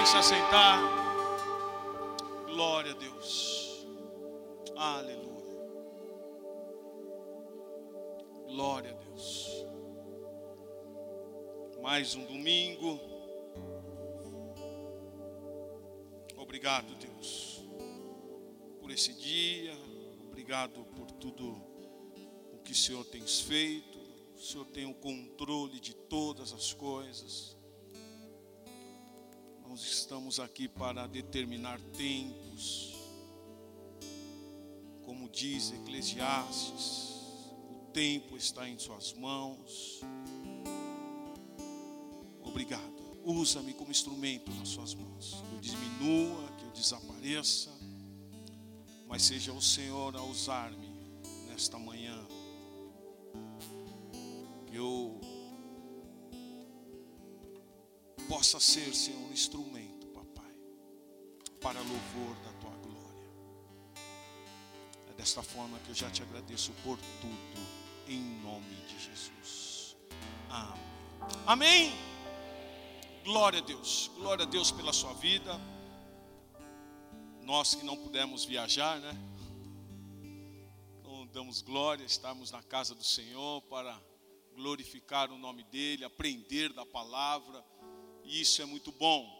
puderem se aceitar. Glória a Deus. Aleluia. Glória a Deus. Mais um domingo. Obrigado, Deus, por esse dia. Obrigado por tudo o que o Senhor tem feito. O Senhor tem o controle de todas as coisas. Nós estamos aqui para determinar tempos. Como diz Eclesiastes, o tempo está em Suas mãos. Obrigado. Usa-me como instrumento nas Suas mãos. Que eu diminua, que eu desapareça. Mas seja o Senhor a usar-me nesta manhã. Eu possa ser, Senhor, um instrumento, papai, para louvor da tua glória. É desta forma que eu já te agradeço por tudo, em nome de Jesus. Amém. Amém. Glória a Deus, glória a Deus pela sua vida. Nós que não pudemos viajar, né? Então, damos glória, estamos na casa do Senhor para glorificar o nome dEle, aprender da palavra e isso é muito bom.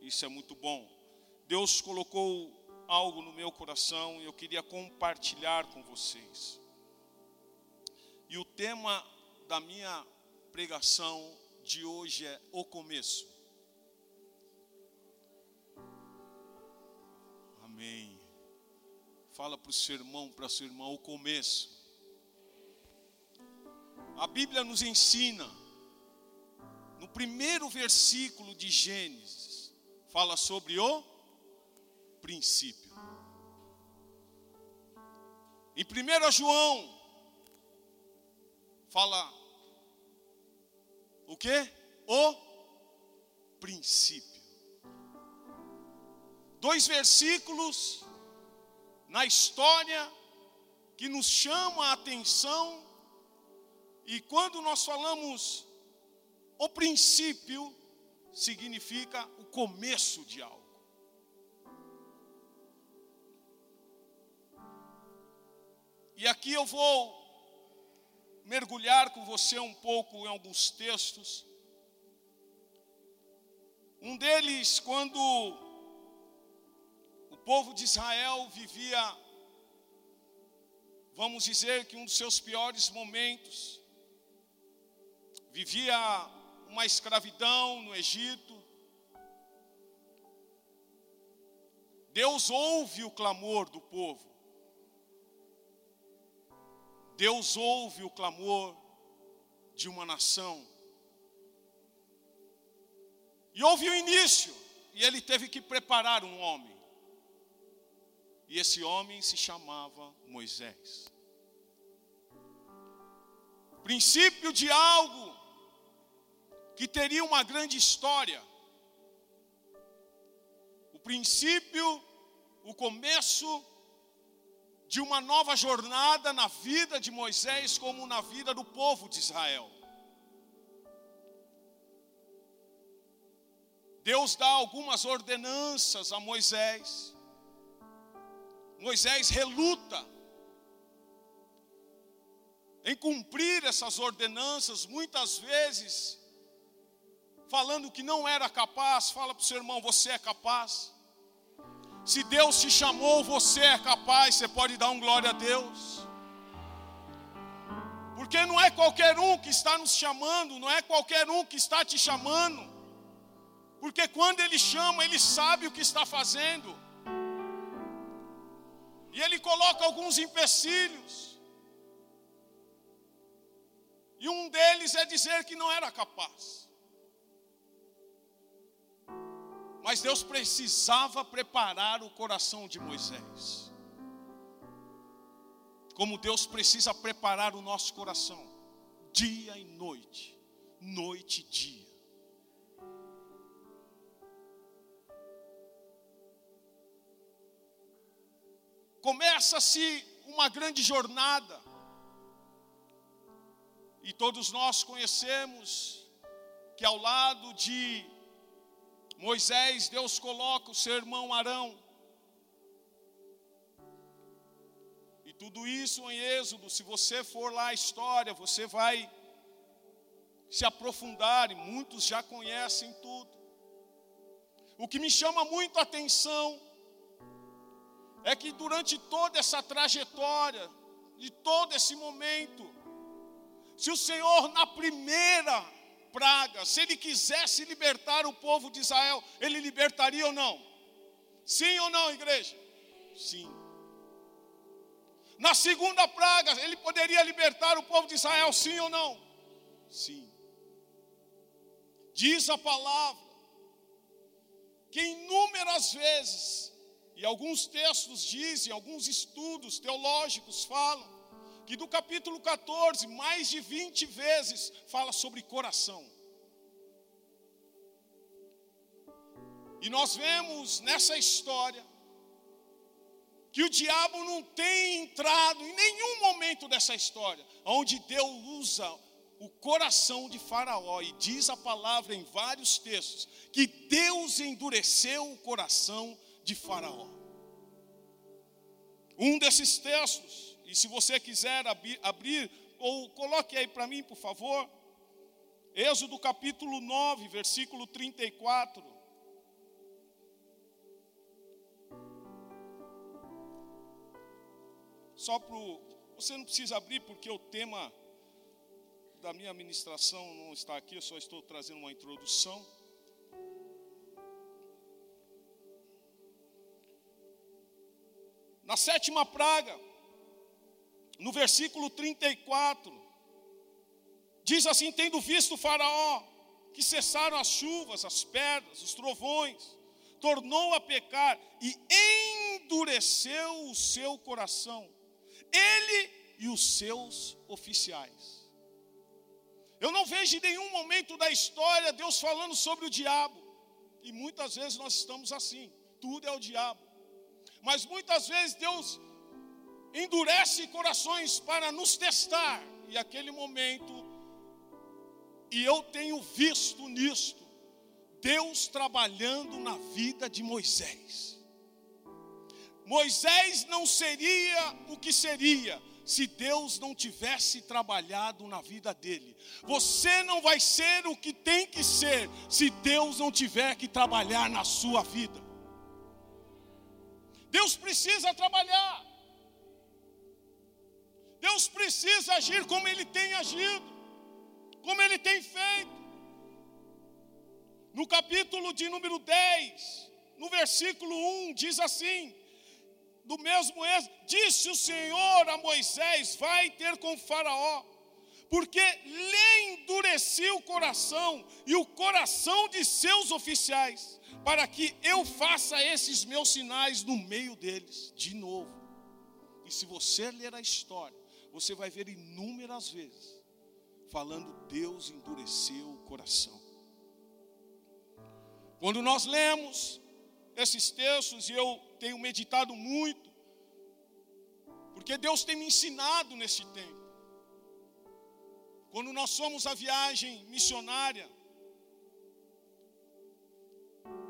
Isso é muito bom. Deus colocou algo no meu coração e eu queria compartilhar com vocês. E o tema da minha pregação de hoje é o começo. Amém. Fala para o seu irmão, para a sua irmã, o começo. A Bíblia nos ensina no primeiro versículo de Gênesis, fala sobre o princípio. Em 1 João, fala o que? O princípio. Dois versículos na história que nos chamam a atenção, e quando nós falamos o princípio significa o começo de algo. E aqui eu vou mergulhar com você um pouco em alguns textos. Um deles, quando o povo de Israel vivia, vamos dizer que um dos seus piores momentos, vivia uma escravidão no Egito. Deus ouve o clamor do povo. Deus ouve o clamor de uma nação. E houve o início, e ele teve que preparar um homem. E esse homem se chamava Moisés. Princípio de algo que teria uma grande história. O princípio, o começo de uma nova jornada na vida de Moisés, como na vida do povo de Israel. Deus dá algumas ordenanças a Moisés. Moisés reluta em cumprir essas ordenanças, muitas vezes falando que não era capaz, fala para o seu irmão: você é capaz. Se Deus te chamou, você é capaz, você pode dar um glória a Deus. Porque não é qualquer um que está nos chamando, não é qualquer um que está te chamando. Porque quando Ele chama, Ele sabe o que está fazendo. E Ele coloca alguns empecilhos. E um deles é dizer que não era capaz. Mas Deus precisava preparar o coração de Moisés. Como Deus precisa preparar o nosso coração, dia e noite, noite e dia. Começa-se uma grande jornada, e todos nós conhecemos que ao lado de Moisés, Deus coloca o seu irmão Arão. E tudo isso em Êxodo, se você for lá a história, você vai se aprofundar, e muitos já conhecem tudo. O que me chama muito a atenção é que durante toda essa trajetória, de todo esse momento, se o Senhor na primeira praga, se ele quisesse libertar o povo de Israel, ele libertaria ou não? Sim ou não, igreja? Sim. Na segunda praga, ele poderia libertar o povo de Israel, sim ou não? Sim. Diz a palavra que inúmeras vezes, e alguns textos dizem, alguns estudos teológicos falam, que do capítulo 14, mais de 20 vezes fala sobre coração. E nós vemos nessa história que o diabo não tem entrado em nenhum momento dessa história, onde Deus usa o coração de Faraó, e diz a palavra em vários textos, que Deus endureceu o coração de Faraó. Um desses textos e se você quiser abrir, abrir ou coloque aí para mim, por favor. Êxodo capítulo 9, versículo 34. Só para você não precisa abrir porque o tema da minha ministração não está aqui, eu só estou trazendo uma introdução. Na sétima praga, no versículo 34, diz assim: Tendo visto o Faraó, que cessaram as chuvas, as pedras, os trovões, tornou a pecar e endureceu o seu coração, ele e os seus oficiais. Eu não vejo em nenhum momento da história Deus falando sobre o diabo, e muitas vezes nós estamos assim, tudo é o diabo, mas muitas vezes Deus endurece corações para nos testar. E aquele momento, e eu tenho visto nisto, Deus trabalhando na vida de Moisés. Moisés não seria o que seria se Deus não tivesse trabalhado na vida dele. Você não vai ser o que tem que ser se Deus não tiver que trabalhar na sua vida. Deus precisa trabalhar. Deus precisa agir como Ele tem agido, como Ele tem feito. No capítulo de número 10, no versículo 1, diz assim: do mesmo êxodo, disse o Senhor a Moisés: Vai ter com Faraó, porque lhe endureci o coração e o coração de seus oficiais, para que eu faça esses meus sinais no meio deles, de novo. E se você ler a história, você vai ver inúmeras vezes falando Deus endureceu o coração. Quando nós lemos esses textos, e eu tenho meditado muito, porque Deus tem me ensinado nesse tempo. Quando nós somos a viagem missionária,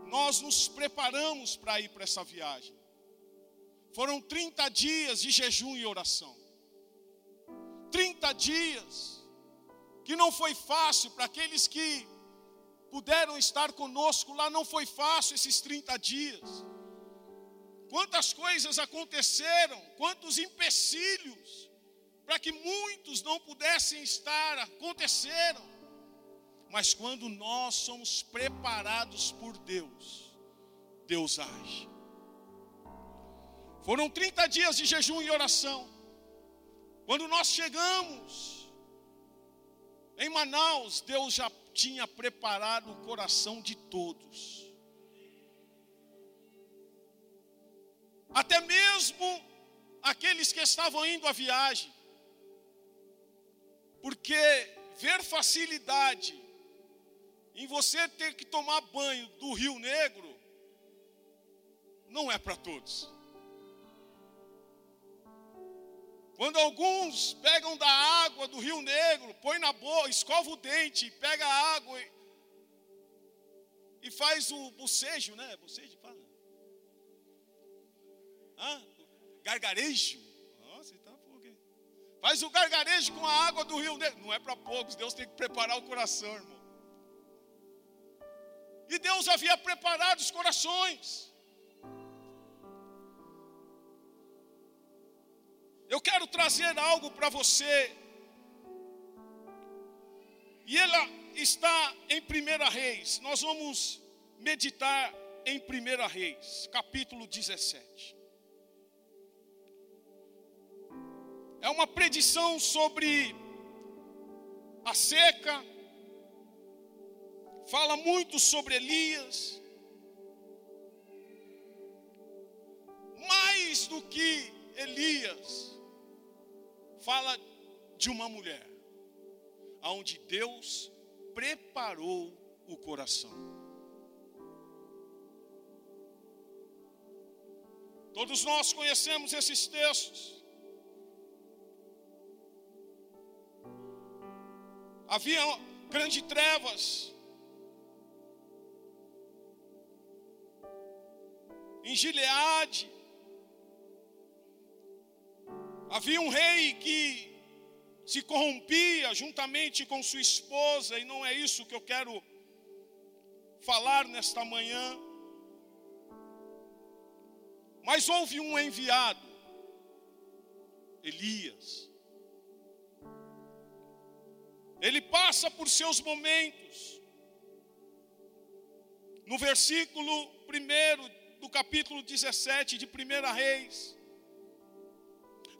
nós nos preparamos para ir para essa viagem. Foram 30 dias de jejum e oração. 30 dias, que não foi fácil para aqueles que puderam estar conosco lá, não foi fácil esses 30 dias. Quantas coisas aconteceram, quantos empecilhos, para que muitos não pudessem estar, aconteceram. Mas quando nós somos preparados por Deus, Deus age. Foram 30 dias de jejum e oração. Quando nós chegamos em Manaus, Deus já tinha preparado o coração de todos. Até mesmo aqueles que estavam indo à viagem. Porque ver facilidade em você ter que tomar banho do Rio Negro não é para todos. Quando alguns pegam da água do Rio Negro, põe na boca, escova o dente, pega a água. e faz o bocejo, né? Bocejo, fala. Hã? Gargarejo. Nossa, então fogo. Faz o gargarejo com a água do rio. Não é para poucos, Deus tem que preparar o coração, irmão. E Deus havia preparado os corações. Eu quero trazer algo para você. E ela está em 1 Reis. Nós vamos meditar em 1 Reis, capítulo 17. É uma predição sobre a seca, fala muito sobre Elias. Mais do que Elias, fala de uma mulher, aonde Deus preparou o coração. Todos nós conhecemos esses textos. Havia grandes trevas. Em Gileade. Havia um rei que se corrompia juntamente com sua esposa, e não é isso que eu quero falar nesta manhã. Mas houve um enviado, Elias. Ele passa por seus momentos. No versículo 1 do capítulo 17 de 1 Reis,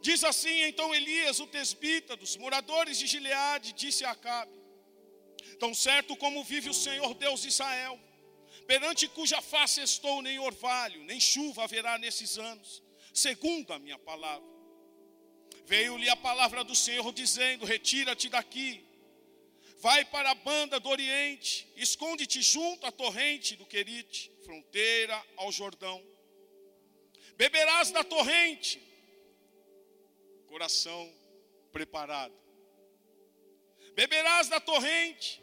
diz assim: Então Elias, o tesbita dos moradores de Gileade, disse a Acabe: Tão certo como vive o Senhor Deus de Israel, perante cuja face estou, nem orvalho, nem chuva haverá nesses anos, segundo a minha palavra. Veio-lhe a palavra do Senhor dizendo: Retira-te daqui Vai para a banda do Oriente, esconde-te junto à torrente do Querite, fronteira ao Jordão. Beberás da torrente, coração preparado. Beberás da torrente,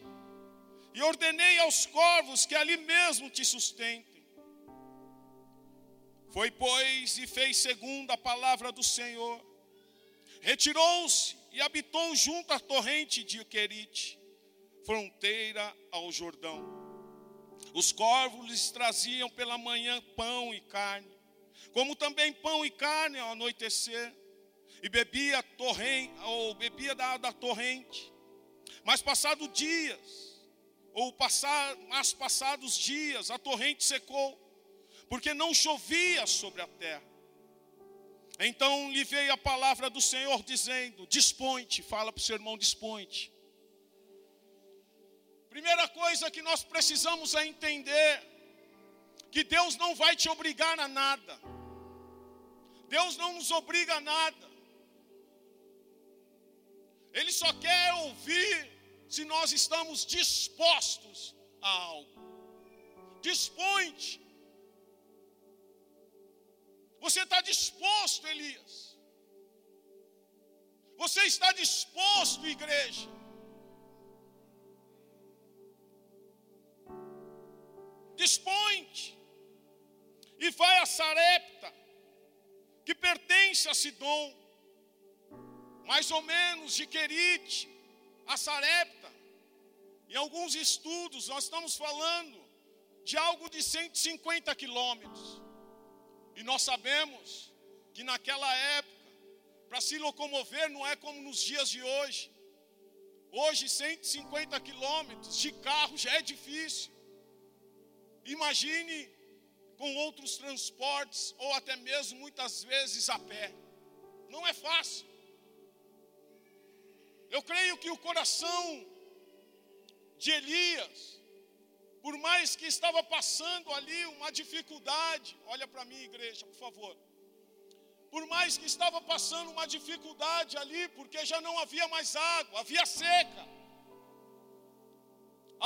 e ordenei aos corvos que ali mesmo te sustentem. Foi, pois, e fez segundo a palavra do Senhor. Retirou-se e habitou junto à torrente de Querite fronteira ao Jordão. Os corvos lhes traziam pela manhã pão e carne, como também pão e carne ao anoitecer, e bebia torrente, ou bebia da, da torrente. Mas passados dias, ou passar, mas passados dias, a torrente secou, porque não chovia sobre a terra. Então lhe veio a palavra do Senhor dizendo: Dispõe-te, fala para o seu irmão, dispõe-te Primeira coisa que nós precisamos é entender que Deus não vai te obrigar a nada. Deus não nos obriga a nada. Ele só quer ouvir se nós estamos dispostos a algo. Dispõe-te. Você está disposto, Elias? Você está disposto, igreja? dispõe-te e vai a Sarepta, que pertence a Sidom, mais ou menos de Querite a Sarepta. Em alguns estudos, nós estamos falando de algo de 150 quilômetros. E nós sabemos que naquela época, para se locomover não é como nos dias de hoje. Hoje, 150 quilômetros de carro já é difícil. Imagine com outros transportes, ou até mesmo muitas vezes a pé. Não é fácil. Eu creio que o coração de Elias, por mais que estava passando ali uma dificuldade, olha para mim, igreja, por favor. Por mais que estava passando uma dificuldade ali, porque já não havia mais água, havia seca.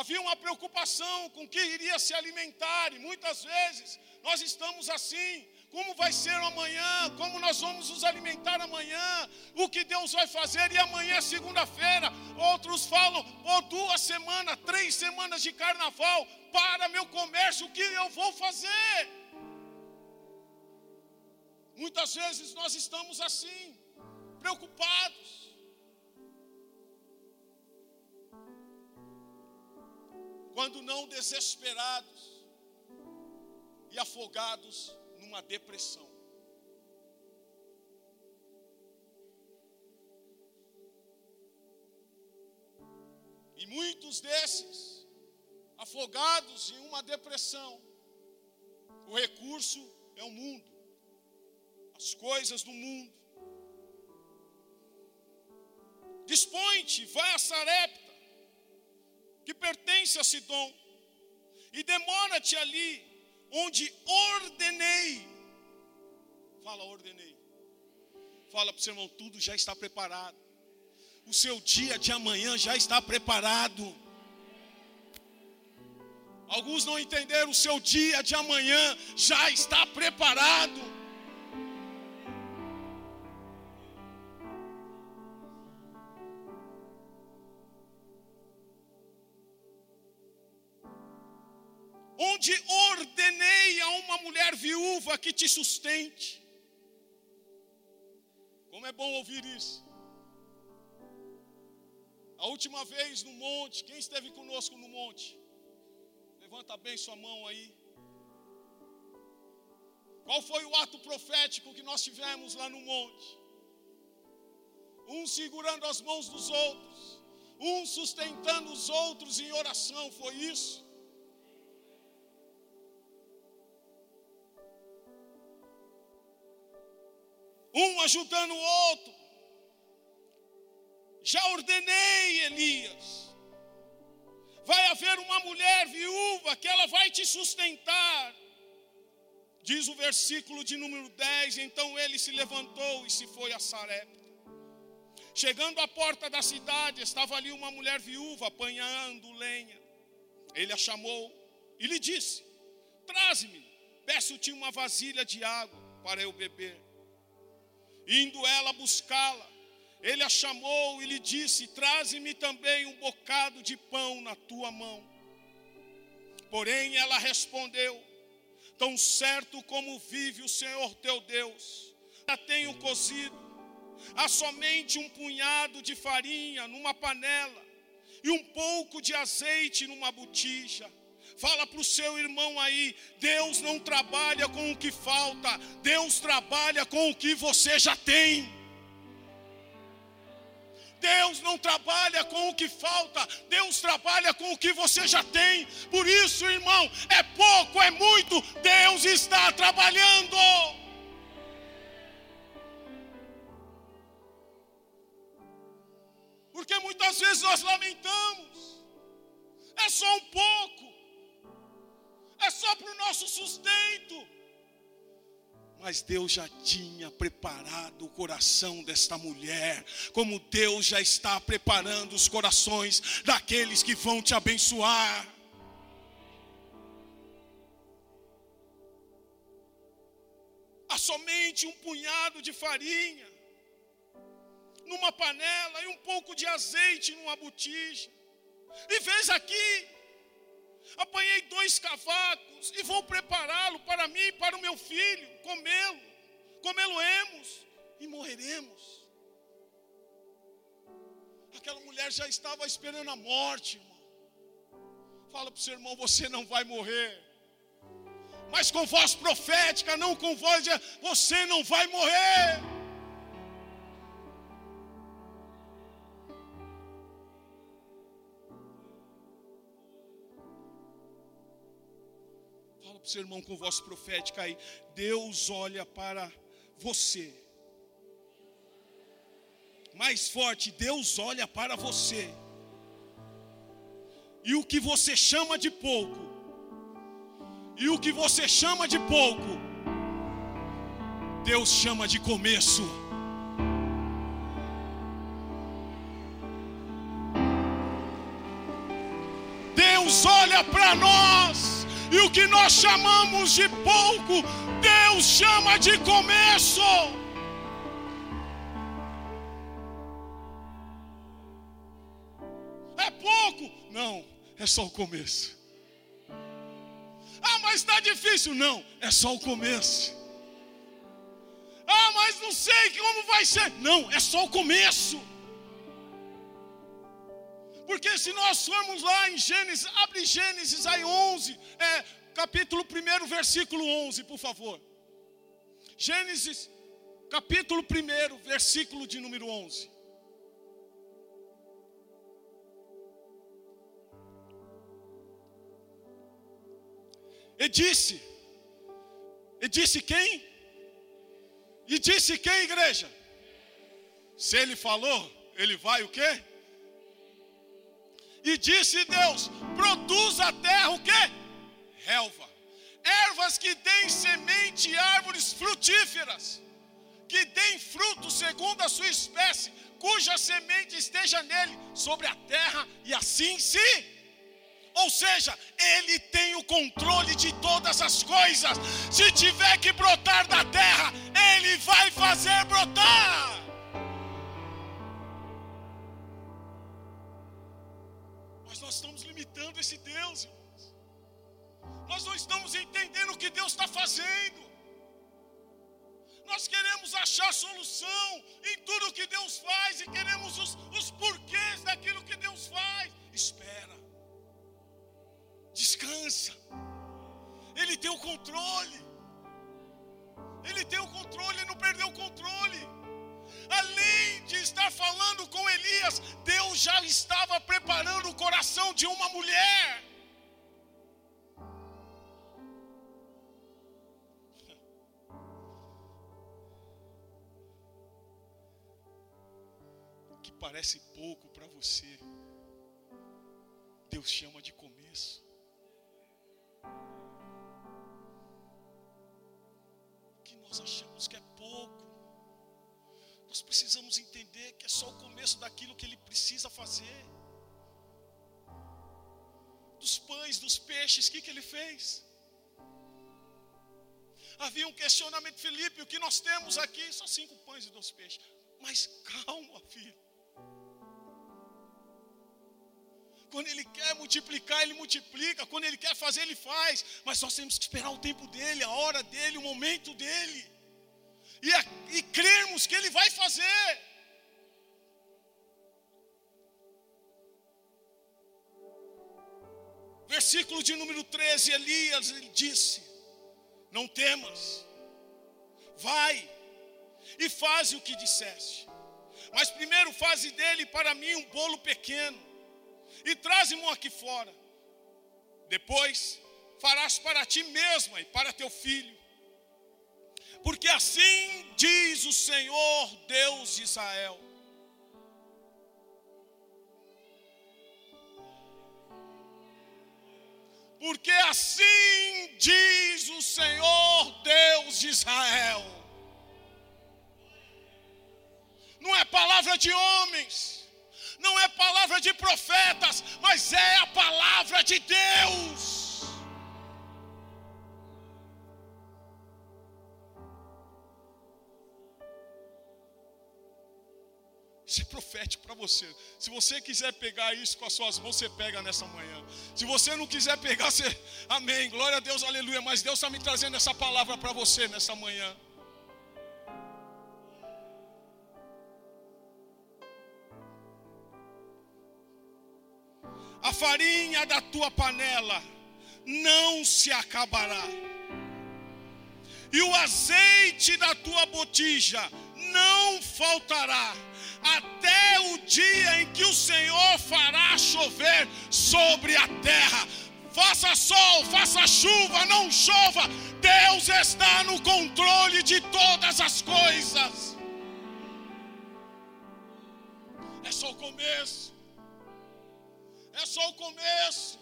Havia uma preocupação com que iria se alimentar, e muitas vezes nós estamos assim, como vai ser amanhã, como nós vamos nos alimentar amanhã, o que Deus vai fazer, e amanhã é segunda-feira. Outros falam, por oh, duas semanas, três semanas de carnaval, para meu comércio, o que eu vou fazer? Muitas vezes nós estamos assim, preocupados. Quando não desesperados e afogados numa depressão. E muitos desses, afogados em uma depressão, o recurso é o mundo, as coisas do mundo. Dispõe-te, vai a Sarepta, que pertence a Sidom, e demora-te ali, onde ordenei. Fala, ordenei. Fala para o seu irmão, tudo já está preparado. O seu dia de amanhã já está preparado. Alguns não entenderam, o seu dia de amanhã já está preparado. Onde ordenei a uma mulher viúva que te sustente. Como é bom ouvir isso. A última vez no monte, quem esteve conosco no monte? Levanta bem sua mão aí. Qual foi o ato profético que nós tivemos lá no monte? Um segurando as mãos dos outros, um sustentando os outros em oração, foi isso? Um ajudando o outro. Já ordenei, Elias. Vai haver uma mulher viúva que ela vai te sustentar. Diz o versículo de número 10: Então ele se levantou e se foi a Sarepta. Chegando à porta da cidade, estava ali uma mulher viúva apanhando lenha. Ele a chamou e lhe disse: Traze-me, peço-te uma vasilha de água para eu beber. Indo ela buscá-la, ele a chamou e lhe disse: Traze-me também um bocado de pão na tua mão. Porém ela respondeu: Tão certo como vive o Senhor teu Deus, já tenho cozido, há somente um punhado de farinha numa panela e um pouco de azeite numa botija Fala para o seu irmão aí: Deus não trabalha com o que falta, Deus trabalha com o que você já tem. Deus não trabalha com o que falta, Deus trabalha com o que você já tem. Por isso, irmão, é pouco, é muito, Deus está trabalhando. Porque muitas vezes nós lamentamos, é só um pouco só para o nosso sustento. Mas Deus já tinha preparado o coração desta mulher, como Deus já está preparando os corações daqueles que vão te abençoar. Há somente um punhado de farinha, numa panela e um pouco de azeite numa botija. E veja aqui, apanhei dois cavacos e vou prepará-lo para mim e para o meu filho, comê-lo, comê-lo-emos e morreremos. Aquela mulher já estava esperando a morte, irmão. Fala para o seu irmão: você não vai morrer. Mas com voz profética, não com voz de você não vai morrer. Para o seu irmão com voz profética aí. Deus olha para você. Mais forte, Deus olha para você. E o que você chama de pouco, e o que você chama de pouco, Deus chama de começo. Deus olha para nós E o que nós chamamos de pouco, Deus chama de começo. É pouco? Não, é só o começo. Ah, mas está difícil. Não, é só o começo. Ah, mas não sei como vai ser. Não, é só o começo. Porque se nós formos lá em Gênesis, abre Gênesis aí 11, é, capítulo 1, versículo 11, por favor. Gênesis, capítulo 1, versículo de número 11. E disse, e disse quem? E disse quem, igreja? Se ele falou, ele vai o quê? E disse Deus: produz a terra o quê? Relva. Ervas que deem semente e árvores frutíferas, que deem fruto segundo a sua espécie, cuja semente esteja nele sobre a terra, e assim se. Ou seja, ele tem o controle de todas as coisas. Se tiver que brotar da terra, ele vai fazer brotar. Limitando esse Deus, irmãos. Nós não estamos entendendo o que Deus está fazendo. Nós queremos achar solução em tudo o que Deus faz e queremos os, os porquês daquilo que Deus faz. Espera, descansa, Ele tem o controle. Ele tem o controle, ele não perdeu o controle além de estar falando com Elias, Deus já estava preparando o coração de uma mulher. Que parece pouco para você, Deus chama de começo. Que nós achamos que é. Nós precisamos entender que é só o começo daquilo que Ele precisa fazer. Dos pães, dos peixes, o que, que Ele fez? Havia um questionamento, Felipe, o que nós temos aqui? Só cinco pães e dois peixes. Mas calma, filho. Quando Ele quer multiplicar, Ele multiplica. Quando Ele quer fazer, Ele faz. Mas nós temos que esperar o tempo dEle, a hora dEle, o momento dEle e, a, e crermos que Ele vai fazer. Versículo de número 13, Elias ele disse: Não temas, vai e faze o que disseste. Mas primeiro faze dele para mim um bolo pequeno e traze-mo aqui fora. Depois farás para ti mesma e para teu filho porque assim diz o Senhor Deus de Israel. Porque assim diz o Senhor Deus de Israel. Não é palavra de homens, não é palavra de profetas, mas é a palavra de Deus. Profético para você. Se você quiser pegar isso com as suas mãos, você pega nessa manhã. Se você não quiser pegar, você. Amém. Glória a Deus, aleluia. Mas Deus está me trazendo essa palavra para você nessa manhã. A farinha da tua panela não se acabará, e o azeite da tua botija não faltará até o dia em que o Senhor fará chover sobre a terra. Faça sol, faça chuva, não chova, Deus está no controle de todas as coisas. É só o começo, é só o começo,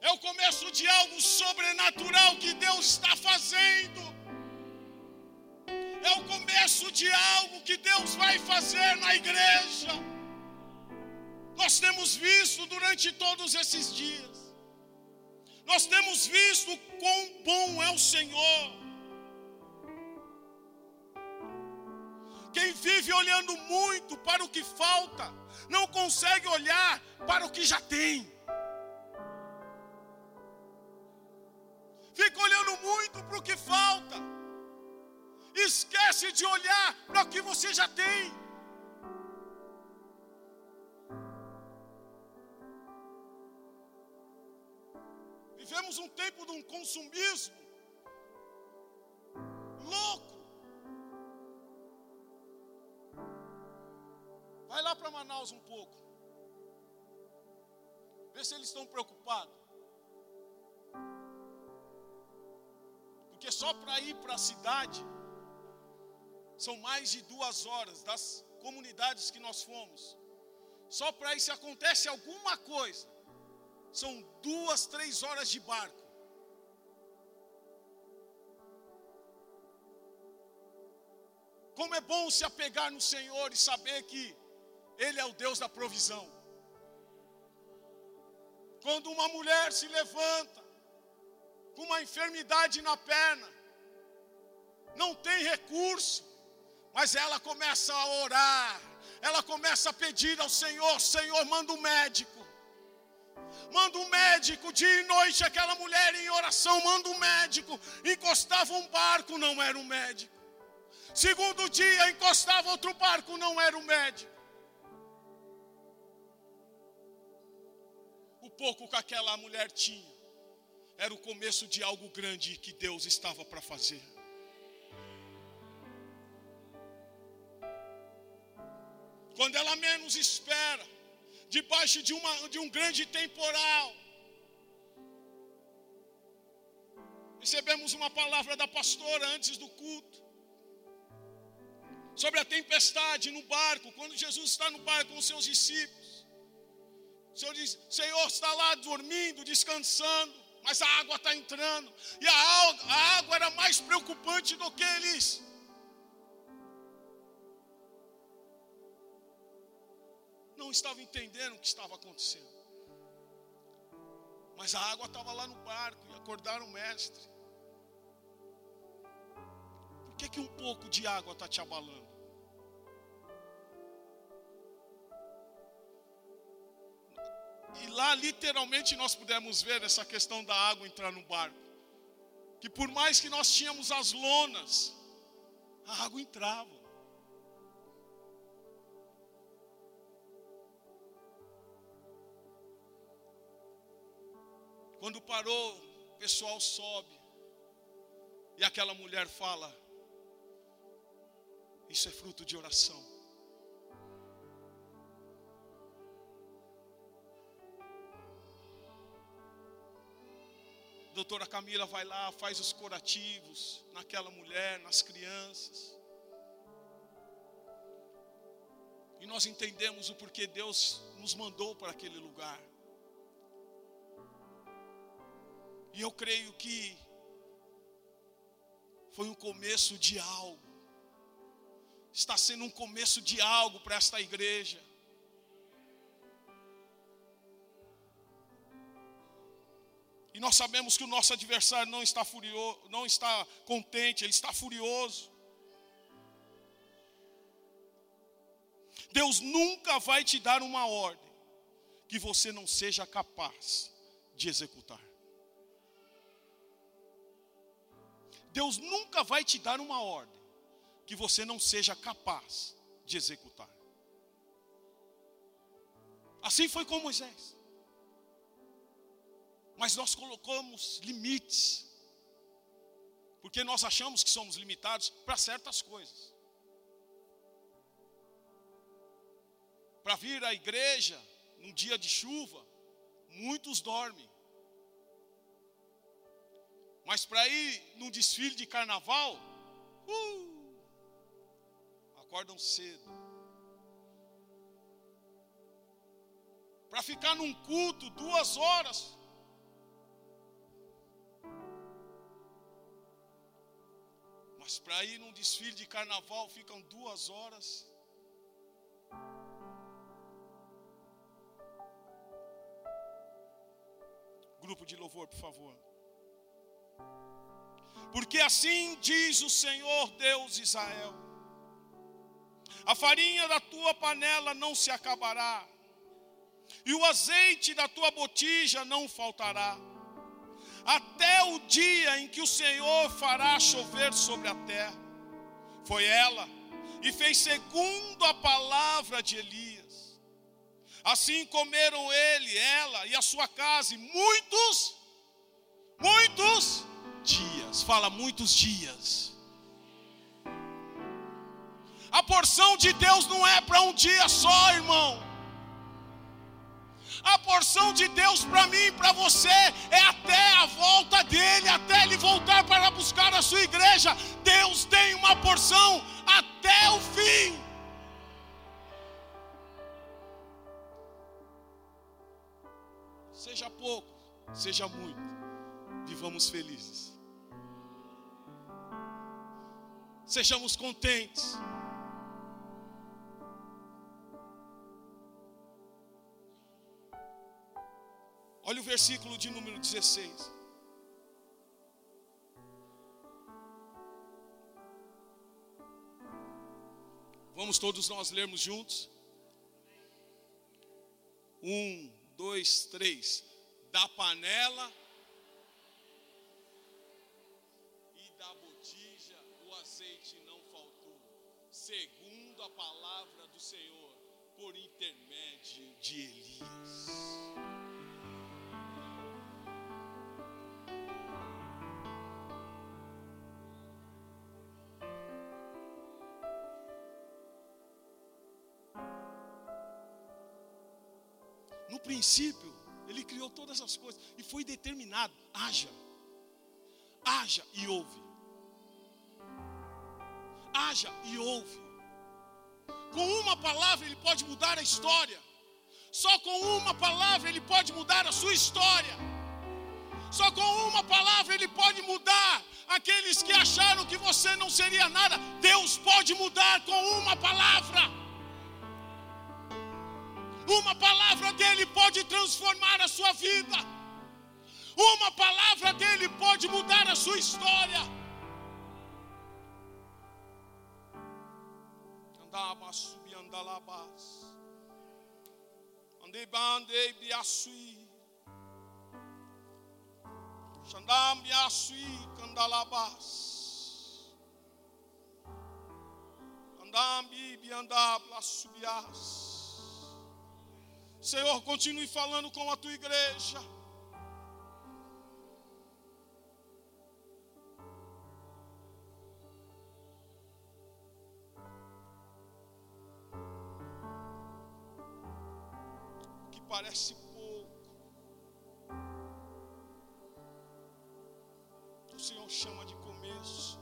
é o começo de algo sobrenatural que Deus está fazendo é o começo de algo que Deus vai fazer na igreja. Nós temos visto durante todos esses dias Nós temos visto quão bom é o Senhor. Quem vive olhando muito para o que falta, não consegue olhar para o que já tem. Fica olhando muito para o que falta, esquece de olhar para o que você já tem. Vivemos um tempo de um consumismo louco. Vai lá para Manaus um pouco. Vê se eles estão preocupados. Porque só para ir para a cidade são mais de duas horas das comunidades que nós fomos. Só para ir se acontece alguma coisa são duas, três horas de barco. Como é bom se apegar no Senhor e saber que Ele é o Deus da provisão. Quando uma mulher se levanta com uma enfermidade na perna, não tem recurso, mas ela começa a orar, ela começa a pedir ao Senhor: Senhor, manda um médico manda um médico, dia e noite aquela mulher em oração, manda um médico, encostava um barco, não era um médico. Segundo dia, encostava outro barco, não era um médico. O pouco que aquela mulher tinha, era o começo de algo grande que Deus estava para fazer. Menos espera, debaixo de, uma, de um grande temporal. Recebemos uma palavra da pastora antes do culto. Sobre a tempestade no barco, quando Jesus está no barco com os seus discípulos. O Senhor diz: Senhor está lá dormindo, descansando, mas a água está entrando. E a, a água era mais preocupante do que eles não estava entendendo o que estava acontecendo. Mas a água estava lá no barco e acordaram o mestre. Por que, que um pouco de água está te abalando? E lá literalmente nós pudemos ver essa questão da água entrar no barco. Que por mais que nós tínhamos as lonas, a água entrava. Quando parou, o pessoal sobe. E aquela mulher fala: Isso é fruto de oração. doutora Camila vai lá, faz os curativos naquela mulher, nas crianças. E nós entendemos o porquê Deus nos mandou para aquele lugar. E eu creio que foi um começo de algo. Está sendo um começo de algo para esta igreja. E nós sabemos que o nosso adversário não está furioso, não está contente, ele está furioso. Deus nunca vai te dar uma ordem que você não seja capaz de executar. Deus nunca vai te dar uma ordem que você não seja capaz de executar. Assim foi com Moisés. Mas nós colocamos limites, porque nós achamos que somos limitados para certas coisas. Para vir à igreja num dia de chuva, muitos dormem. Mas para ir num desfile de carnaval, uh, acordam cedo. Para ficar num culto duas horas. Mas para ir num desfile de carnaval ficam duas horas. Grupo de louvor, por favor. Porque assim diz o Senhor Deus de Israel: a farinha da tua panela não se acabará, e o azeite da tua botija não faltará, até o dia em que o Senhor fará chover sobre a terra. Foi ela, e fez segundo a palavra de Elias. Assim comeram ele, ela e a sua casa, e muitos, muitos dias, fala muitos dias. A porção de Deus não é para um dia só, irmão. A porção de Deus para mim e para você é até a volta dele, até ele voltar para buscar a sua igreja. Deus tem uma porção até o fim. Seja pouco, seja muito, vivamos felizes. Sejamos contentes. Olha o versículo de número 16. Vamos todos nós lermos juntos? Um, dois, três. Da panela segundo a palavra do Senhor, por intermédio de Elias. No princípio, ele criou todas as coisas e foi determinado: haja, haja e ouve, haja e ouve. Com uma palavra ele pode mudar a história. Só com uma palavra ele pode mudar a sua história. Só com uma palavra ele pode mudar aqueles que acharam que você não seria nada. Deus pode mudar com uma palavra. Uma palavra dele pode transformar a sua vida. Uma palavra dele pode mudar a sua história. Andava subiandalabas. Andei bandei biasui. Xandam biasui candalabas. Andam biandab las subias. Senhor, continue falando com a tua igreja. Parece pouco. O Senhor chama de começo.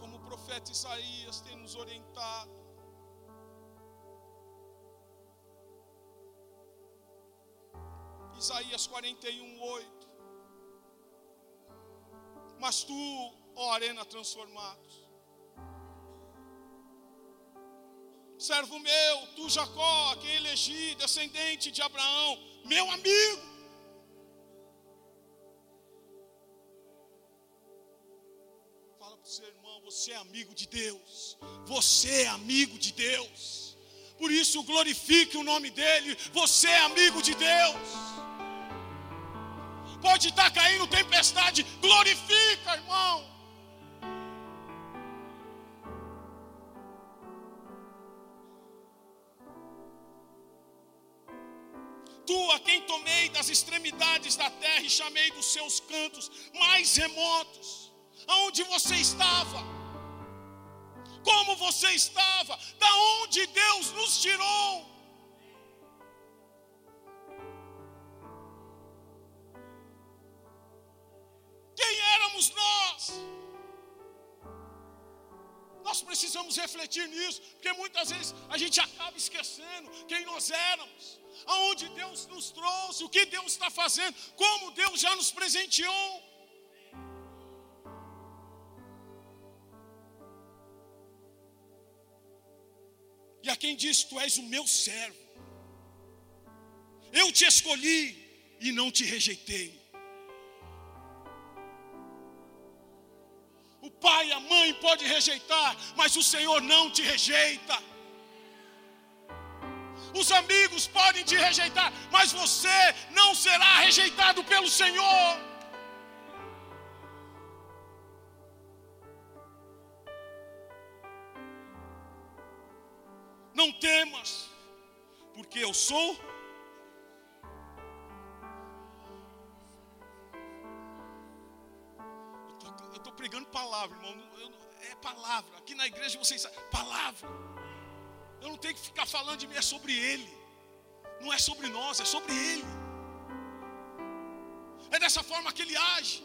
Como o profeta Isaías tem nos orientado. Isaías 41, 8. Mas tu, ó arena transformados, servo meu, tu Jacó, quem elegi, descendente de Abraão, meu amigo. Fala para o seu irmão, você é amigo de Deus. Você é amigo de Deus. Por isso glorifique o nome dele. Você é amigo de Deus. Pode estar caindo tempestade, glorifica, irmão. Tu a quem tomei das extremidades da terra e chamei dos seus cantos mais remotos, aonde você estava, como você estava, da onde Deus nos tirou. Quem éramos nós? Nós precisamos refletir nisso, porque muitas vezes a gente acaba esquecendo quem nós éramos, aonde Deus nos trouxe, o que Deus está fazendo, como Deus já nos presenteou. e a quem diz: Tu és o meu servo. Eu te escolhi e não te rejeitei. O pai a mãe podem rejeitar, mas o Senhor não te rejeita. Os amigos podem te rejeitar, mas você não será rejeitado pelo Senhor. Não temas, porque eu sou. Eu estou pregando palavra, irmão. Eu, é palavra. Aqui na igreja vocês sabem. Palavra. Eu não tenho que ficar falando de mim, é sobre Ele. Não é sobre nós, é sobre Ele. É dessa forma que Ele age.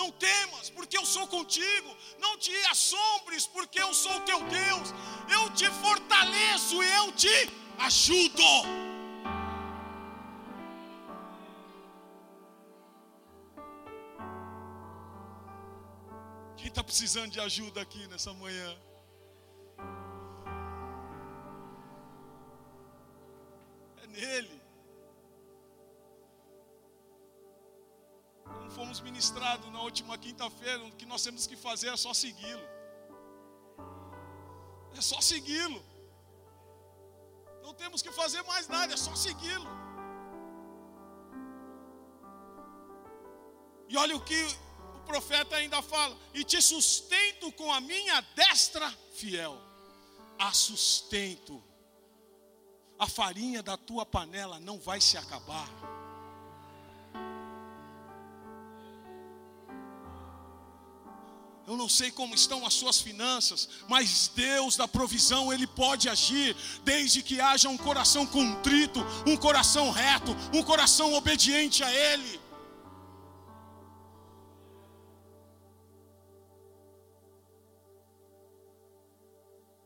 Não temas, porque eu sou contigo. Não te assombres, porque eu sou teu Deus. Eu te fortaleço e eu te ajudo. Quem está precisando de ajuda aqui nessa manhã? Nele. fomos ministrados na última quinta-feira, o que nós temos que fazer é só segui-lo. É só segui-lo. Não temos que fazer mais nada, é só segui-lo. E olha o que o profeta ainda fala: e te sustento com a minha destra fiel. A sustento. A farinha da tua panela não vai se acabar. Eu não sei como estão as suas finanças, mas Deus da provisão, Ele pode agir, desde que haja um coração contrito, um coração reto, um coração obediente a Ele.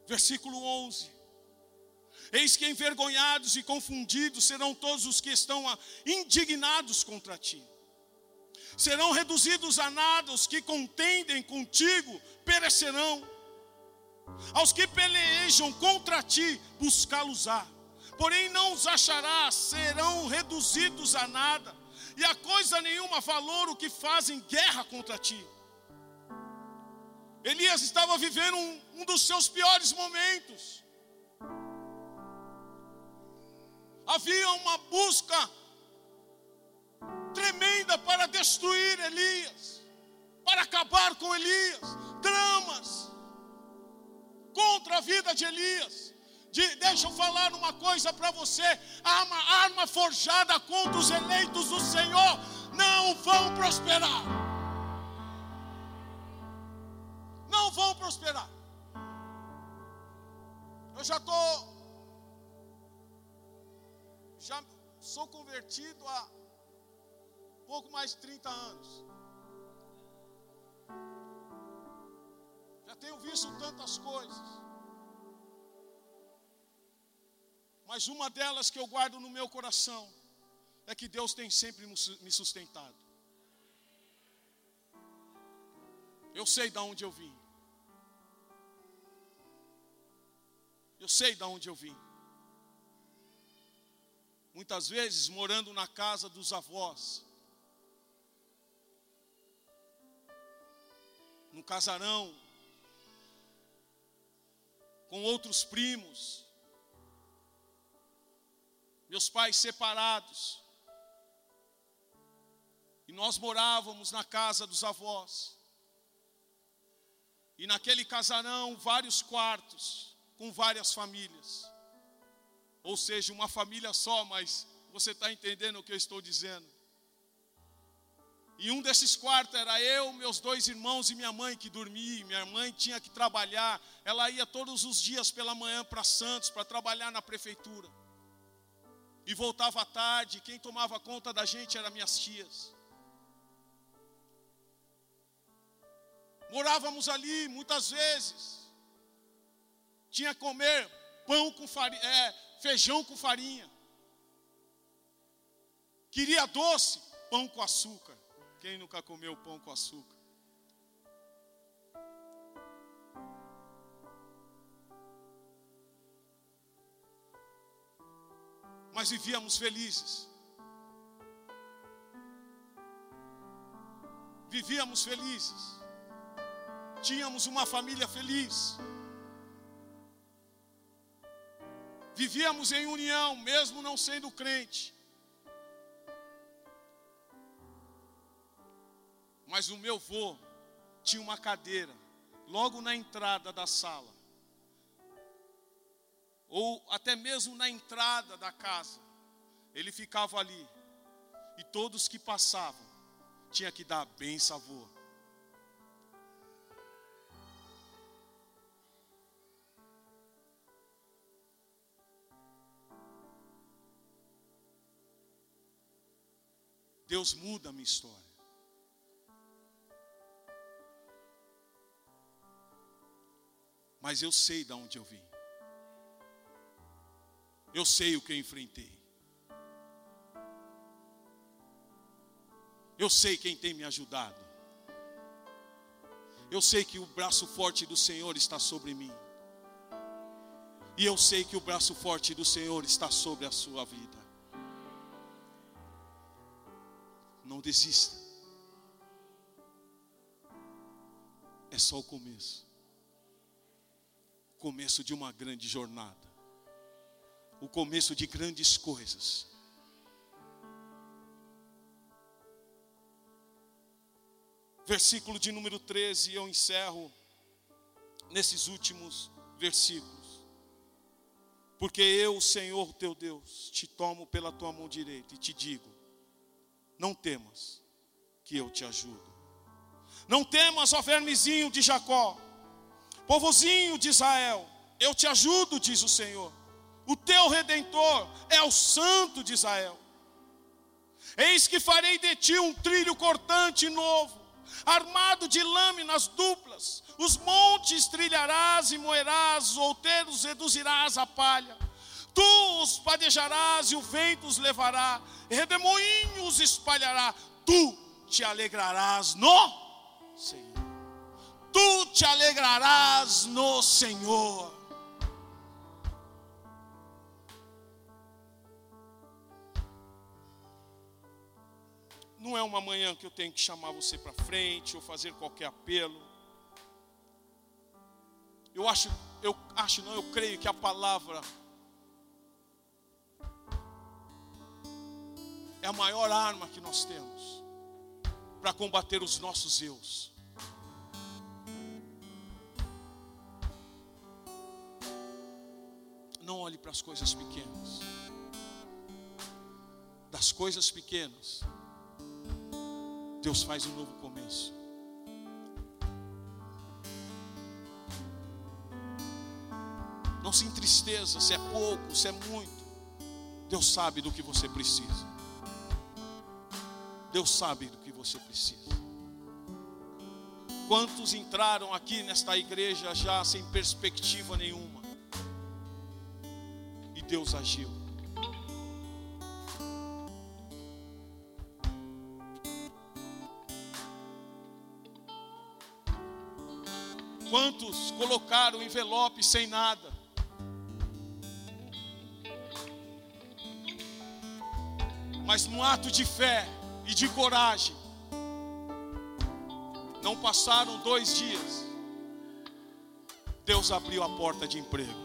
Versículo 11: Eis que envergonhados e confundidos serão todos os que estão indignados contra ti serão reduzidos a nada, os que contendem contigo perecerão. Aos que pelejam contra ti, buscá-los-á. Porém não os acharás, serão reduzidos a nada, e a coisa nenhuma valor o que fazem guerra contra ti. Elias estava vivendo um, um dos seus piores momentos. Havia uma busca tremenda para destruir Elias, para acabar com Elias, dramas contra a vida de Elias. De, deixa eu falar uma coisa para você: a arma, arma forjada contra os eleitos do Senhor não vão prosperar. Não vão prosperar. Eu já estou. Sou convertido a pouco mais de 30 anos. Já tenho visto tantas coisas. Mas uma delas que eu guardo no meu coração é que Deus tem sempre me sustentado. Eu sei de onde eu vim. Eu sei de onde eu vim. Muitas vezes morando na casa dos avós, no casarão, com outros primos, meus pais separados, e nós morávamos na casa dos avós, e naquele casarão, vários quartos, com várias famílias, ou seja, uma família só, mas você está entendendo o que eu estou dizendo. E um desses quartos era eu, meus dois irmãos e minha mãe que dormia. Minha mãe tinha que trabalhar. Ela ia todos os dias pela manhã para Santos para trabalhar na prefeitura. E voltava à tarde. Quem tomava conta da gente eram minhas tias. Morávamos ali muitas vezes. Tinha que comer pão com farinha, é, feijão com farinha. Queria doce, pão com açúcar. Quem nunca comeu pão com açúcar? Mas vivíamos felizes. Vivíamos felizes. Tínhamos uma família feliz. Vivíamos em união, mesmo não sendo crente. Mas o meu vô tinha uma cadeira logo na entrada da sala ou até mesmo na entrada da casa, ele ficava ali, e todos que passavam tinha que dar bem sabor. Deus muda a minha história. Mas eu sei de onde eu vim. Eu sei o que eu enfrentei. Eu sei quem tem me ajudado. Eu sei que o braço forte do Senhor está sobre mim. E eu sei que o braço forte do Senhor está sobre a sua vida. Não desista. É só o começo. começo de uma grande jornada o começo de grandes coisas. Versículo de número 13, eu encerro nesses últimos versículos. Porque eu, Senhor teu Deus, te tomo pela tua mão direita e te digo: não temas, que eu te ajudo. Não temas, ó vermezinho de Jacó, povozinho de Israel, eu te ajudo, diz o Senhor. O teu redentor é o Santo de Israel. Eis que farei de ti um trilho cortante novo, armado de lâminas duplas. Os montes trilharás e moerás, os outeiros reduzirás a palha. Tu os padejarás e o vento os levará, e redemoinho os espalhará. Tu te alegrarás no Senhor. Tu te alegrarás no Senhor. Não é uma manhã que eu tenho que chamar você para frente ou fazer qualquer apelo. Eu acho, eu acho não, eu creio que a palavra é a maior arma que nós temos para combater os nossos eus. Não olhe para as coisas pequenas. Das coisas pequenas, Deus faz um novo começo. Não se entristeça se é pouco, se é muito. Deus sabe do que você precisa. Deus sabe do que você precisa. Quantos entraram aqui nesta igreja já sem perspectiva nenhuma? E Deus agiu. Quantos colocaram envelope sem nada? Mas num ato de fé e de coragem, não passaram dois dias, Deus abriu a porta de emprego.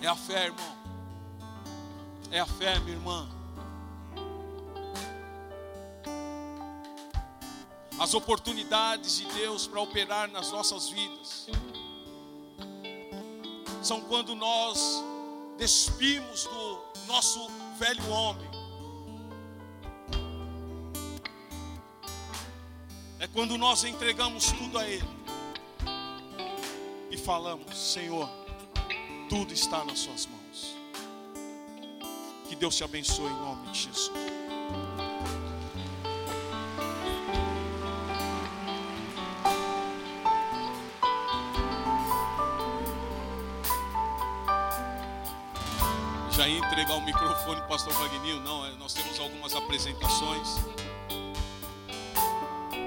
É a fé, irmão. É a fé, minha irmã. as oportunidades de Deus para operar nas nossas vidas. São quando nós despimos do nosso velho homem. É quando nós entregamos tudo a Ele e falamos: Senhor, tudo está nas Suas mãos. Que Deus te abençoe em nome de Jesus. Já ia entregar o microfone para o pastor Wagninho, não, nós temos algumas apresentações.